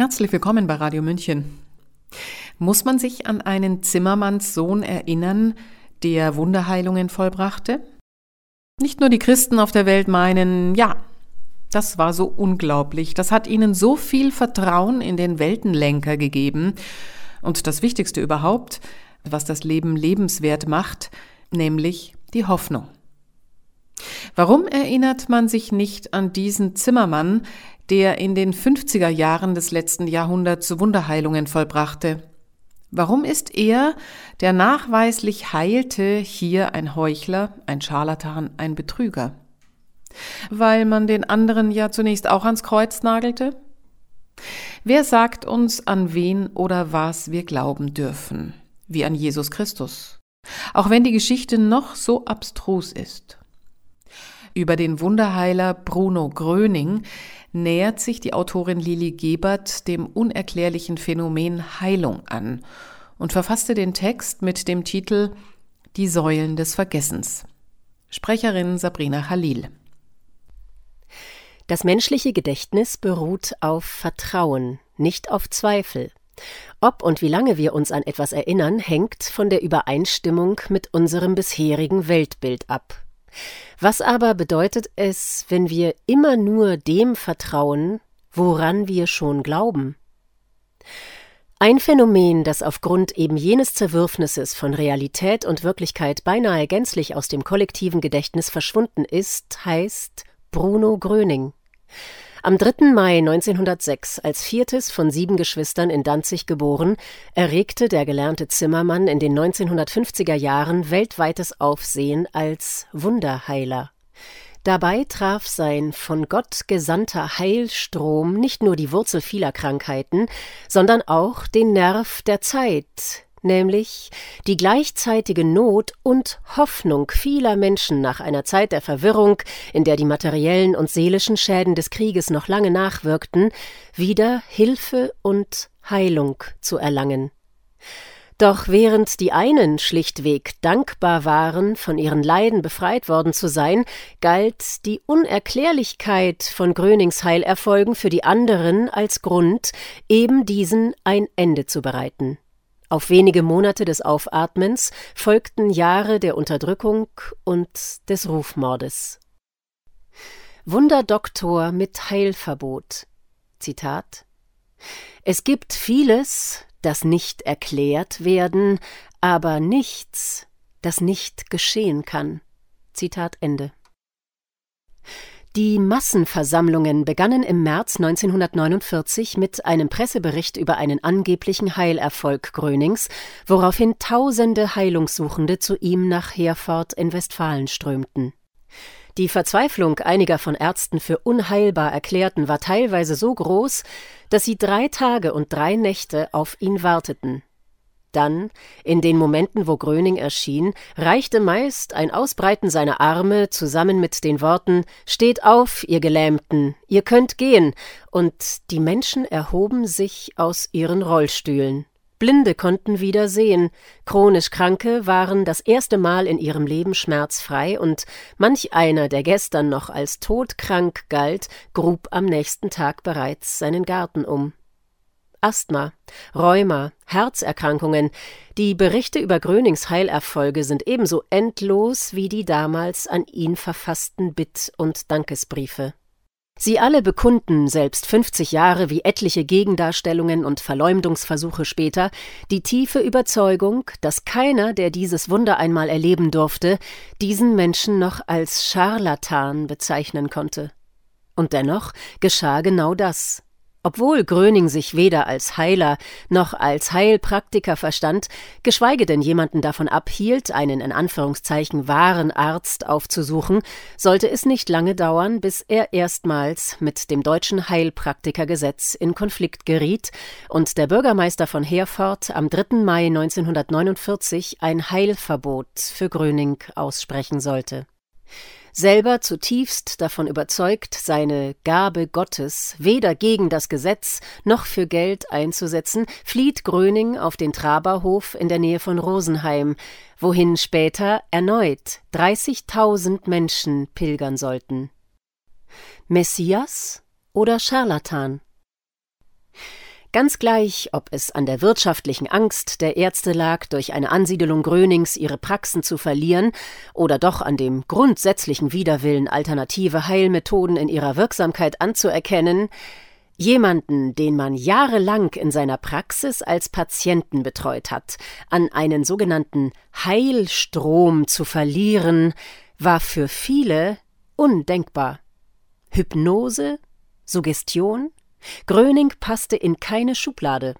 Herzlich willkommen bei Radio München. Muss man sich an einen Zimmermannssohn erinnern, der Wunderheilungen vollbrachte? Nicht nur die Christen auf der Welt meinen, ja, das war so unglaublich, das hat ihnen so viel Vertrauen in den Weltenlenker gegeben und das Wichtigste überhaupt, was das Leben lebenswert macht, nämlich die Hoffnung. Warum erinnert man sich nicht an diesen Zimmermann, der in den 50er Jahren des letzten Jahrhunderts Wunderheilungen vollbrachte? Warum ist er, der nachweislich heilte, hier ein Heuchler, ein Scharlatan, ein Betrüger? Weil man den anderen ja zunächst auch ans Kreuz nagelte? Wer sagt uns, an wen oder was wir glauben dürfen? Wie an Jesus Christus. Auch wenn die Geschichte noch so abstrus ist. Über den Wunderheiler Bruno Gröning nähert sich die Autorin Lili Gebert dem unerklärlichen Phänomen Heilung an und verfasste den Text mit dem Titel Die Säulen des Vergessens. Sprecherin Sabrina Khalil. Das menschliche Gedächtnis beruht auf Vertrauen, nicht auf Zweifel. Ob und wie lange wir uns an etwas erinnern, hängt von der Übereinstimmung mit unserem bisherigen Weltbild ab. Was aber bedeutet es, wenn wir immer nur dem vertrauen, woran wir schon glauben? Ein Phänomen, das aufgrund eben jenes Zerwürfnisses von Realität und Wirklichkeit beinahe gänzlich aus dem kollektiven Gedächtnis verschwunden ist, heißt Bruno Gröning. Am 3. Mai 1906, als viertes von sieben Geschwistern in Danzig geboren, erregte der gelernte Zimmermann in den 1950er Jahren weltweites Aufsehen als Wunderheiler. Dabei traf sein von Gott gesandter Heilstrom nicht nur die Wurzel vieler Krankheiten, sondern auch den Nerv der Zeit, nämlich die gleichzeitige Not und Hoffnung vieler Menschen nach einer Zeit der Verwirrung, in der die materiellen und seelischen Schäden des Krieges noch lange nachwirkten, wieder Hilfe und Heilung zu erlangen. Doch während die einen schlichtweg dankbar waren, von ihren Leiden befreit worden zu sein, galt die Unerklärlichkeit von Grönings Heilerfolgen für die anderen als Grund, eben diesen ein Ende zu bereiten. Auf wenige Monate des Aufatmens folgten Jahre der Unterdrückung und des Rufmordes. Wunderdoktor mit Heilverbot. Zitat Es gibt vieles, das nicht erklärt werden, aber nichts, das nicht geschehen kann. Zitat Ende. Die Massenversammlungen begannen im März 1949 mit einem Pressebericht über einen angeblichen Heilerfolg Grönings, woraufhin tausende Heilungssuchende zu ihm nach Herford in Westfalen strömten. Die Verzweiflung einiger von Ärzten für unheilbar erklärten war teilweise so groß, dass sie drei Tage und drei Nächte auf ihn warteten. Dann, in den Momenten, wo Gröning erschien, reichte meist ein Ausbreiten seiner Arme zusammen mit den Worten Steht auf, ihr Gelähmten, ihr könnt gehen, und die Menschen erhoben sich aus ihren Rollstühlen. Blinde konnten wieder sehen, chronisch Kranke waren das erste Mal in ihrem Leben schmerzfrei, und manch einer, der gestern noch als todkrank galt, grub am nächsten Tag bereits seinen Garten um. Asthma, Rheuma, Herzerkrankungen. Die Berichte über Grönings Heilerfolge sind ebenso endlos wie die damals an ihn verfassten Bitt- und Dankesbriefe. Sie alle bekunden, selbst 50 Jahre wie etliche Gegendarstellungen und Verleumdungsversuche später, die tiefe Überzeugung, dass keiner, der dieses Wunder einmal erleben durfte, diesen Menschen noch als Scharlatan bezeichnen konnte. Und dennoch geschah genau das. Obwohl Gröning sich weder als Heiler noch als Heilpraktiker verstand, geschweige denn jemanden davon abhielt, einen in Anführungszeichen wahren Arzt aufzusuchen, sollte es nicht lange dauern, bis er erstmals mit dem deutschen Heilpraktikergesetz in Konflikt geriet und der Bürgermeister von Herford am 3. Mai 1949 ein Heilverbot für Gröning aussprechen sollte. Selber zutiefst davon überzeugt, seine Gabe Gottes weder gegen das Gesetz noch für Geld einzusetzen, flieht Gröning auf den Traberhof in der Nähe von Rosenheim, wohin später erneut 30.000 Menschen pilgern sollten. Messias oder Scharlatan? Ganz gleich, ob es an der wirtschaftlichen Angst der Ärzte lag, durch eine Ansiedelung Grönings ihre Praxen zu verlieren, oder doch an dem grundsätzlichen Widerwillen, alternative Heilmethoden in ihrer Wirksamkeit anzuerkennen, jemanden, den man jahrelang in seiner Praxis als Patienten betreut hat, an einen sogenannten Heilstrom zu verlieren, war für viele undenkbar. Hypnose, Suggestion, Gröning passte in keine Schublade.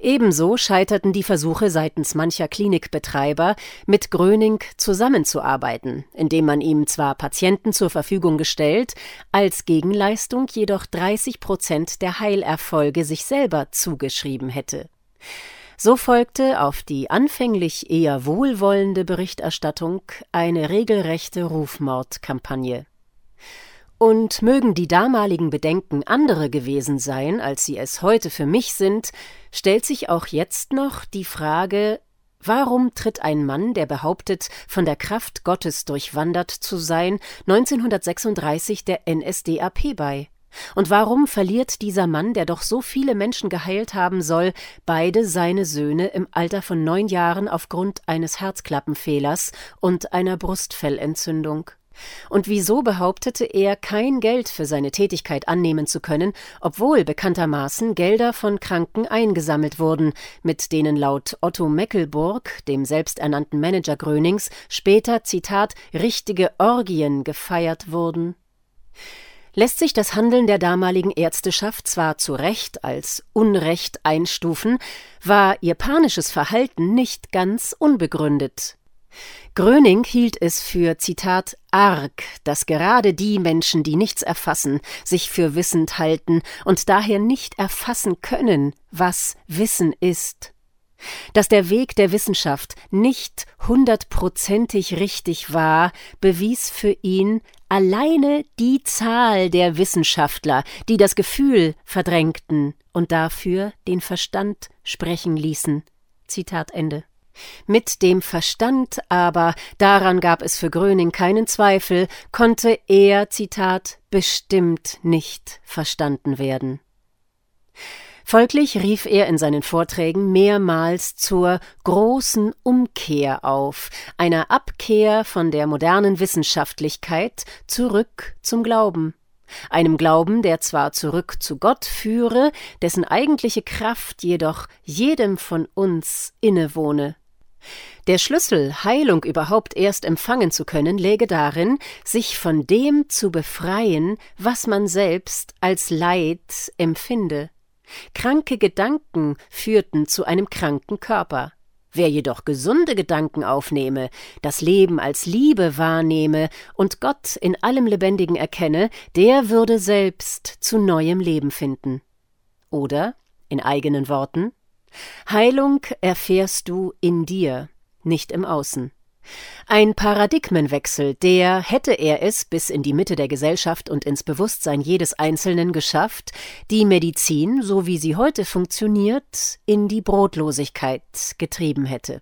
Ebenso scheiterten die Versuche seitens mancher Klinikbetreiber, mit Gröning zusammenzuarbeiten, indem man ihm zwar Patienten zur Verfügung gestellt, als Gegenleistung jedoch 30 Prozent der Heilerfolge sich selber zugeschrieben hätte. So folgte auf die anfänglich eher wohlwollende Berichterstattung eine regelrechte Rufmordkampagne. Und mögen die damaligen Bedenken andere gewesen sein, als sie es heute für mich sind, stellt sich auch jetzt noch die Frage, warum tritt ein Mann, der behauptet, von der Kraft Gottes durchwandert zu sein, 1936 der NSDAP bei? Und warum verliert dieser Mann, der doch so viele Menschen geheilt haben soll, beide seine Söhne im Alter von neun Jahren aufgrund eines Herzklappenfehlers und einer Brustfellentzündung? Und wieso behauptete er, kein Geld für seine Tätigkeit annehmen zu können, obwohl bekanntermaßen Gelder von Kranken eingesammelt wurden, mit denen laut Otto Meckelburg, dem selbsternannten Manager Grönings, später, Zitat, richtige Orgien gefeiert wurden? lässt sich das Handeln der damaligen Ärzteschaft zwar zu Recht als Unrecht einstufen, war ihr panisches Verhalten nicht ganz unbegründet. Gröning hielt es für Zitat arg, dass gerade die Menschen, die nichts erfassen, sich für wissend halten und daher nicht erfassen können, was Wissen ist. Dass der Weg der Wissenschaft nicht hundertprozentig richtig war, bewies für ihn alleine die Zahl der Wissenschaftler, die das Gefühl verdrängten und dafür den Verstand sprechen ließen. Zitat Ende. Mit dem Verstand aber, daran gab es für Gröning keinen Zweifel, konnte er, Zitat, bestimmt nicht verstanden werden. Folglich rief er in seinen Vorträgen mehrmals zur großen Umkehr auf, einer Abkehr von der modernen Wissenschaftlichkeit zurück zum Glauben einem Glauben, der zwar zurück zu Gott führe, dessen eigentliche Kraft jedoch jedem von uns innewohne. Der Schlüssel, Heilung überhaupt erst empfangen zu können, läge darin, sich von dem zu befreien, was man selbst als Leid empfinde. Kranke Gedanken führten zu einem kranken Körper. Wer jedoch gesunde Gedanken aufnehme, das Leben als Liebe wahrnehme und Gott in allem Lebendigen erkenne, der würde selbst zu neuem Leben finden. Oder, in eigenen Worten, Heilung erfährst du in dir, nicht im Außen. Ein Paradigmenwechsel, der, hätte er es bis in die Mitte der Gesellschaft und ins Bewusstsein jedes Einzelnen geschafft, die Medizin, so wie sie heute funktioniert, in die Brotlosigkeit getrieben hätte.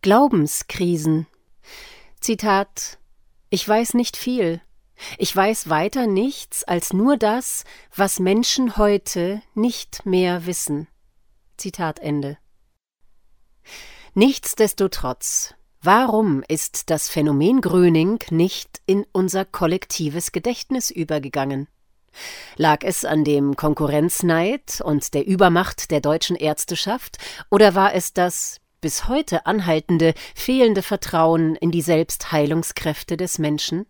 Glaubenskrisen. Zitat Ich weiß nicht viel. Ich weiß weiter nichts als nur das, was Menschen heute nicht mehr wissen. Zitat Ende. Nichtsdestotrotz, warum ist das Phänomen Gröning nicht in unser kollektives Gedächtnis übergegangen? Lag es an dem Konkurrenzneid und der Übermacht der deutschen Ärzteschaft, oder war es das bis heute anhaltende, fehlende Vertrauen in die Selbstheilungskräfte des Menschen?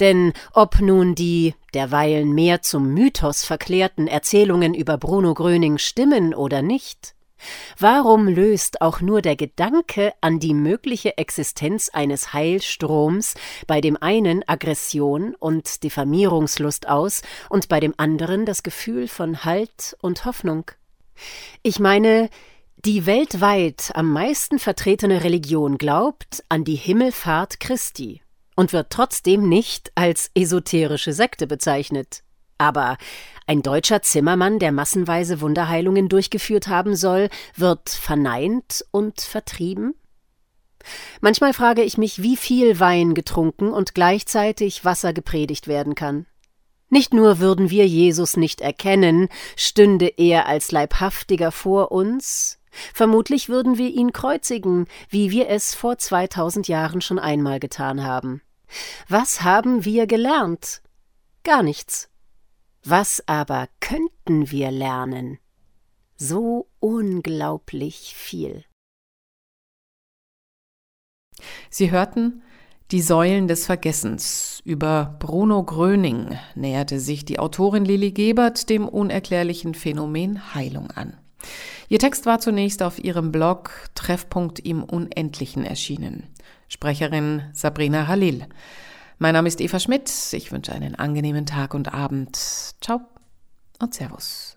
Denn ob nun die derweilen mehr zum Mythos verklärten Erzählungen über Bruno Gröning stimmen oder nicht, warum löst auch nur der Gedanke an die mögliche Existenz eines Heilstroms bei dem einen Aggression und Diffamierungslust aus und bei dem anderen das Gefühl von Halt und Hoffnung? Ich meine, die weltweit am meisten vertretene Religion glaubt an die Himmelfahrt Christi und wird trotzdem nicht als esoterische Sekte bezeichnet. Aber ein deutscher Zimmermann, der massenweise Wunderheilungen durchgeführt haben soll, wird verneint und vertrieben? Manchmal frage ich mich, wie viel Wein getrunken und gleichzeitig Wasser gepredigt werden kann. Nicht nur würden wir Jesus nicht erkennen, stünde er als Leibhaftiger vor uns, vermutlich würden wir ihn kreuzigen, wie wir es vor 2000 Jahren schon einmal getan haben. Was haben wir gelernt? Gar nichts. Was aber könnten wir lernen? So unglaublich viel. Sie hörten Die Säulen des Vergessens. Über Bruno Gröning näherte sich die Autorin Lili Gebert dem unerklärlichen Phänomen Heilung an. Ihr Text war zunächst auf ihrem Blog Treffpunkt im Unendlichen erschienen. Sprecherin Sabrina Halil. Mein Name ist Eva Schmidt. Ich wünsche einen angenehmen Tag und Abend. Ciao und Servus.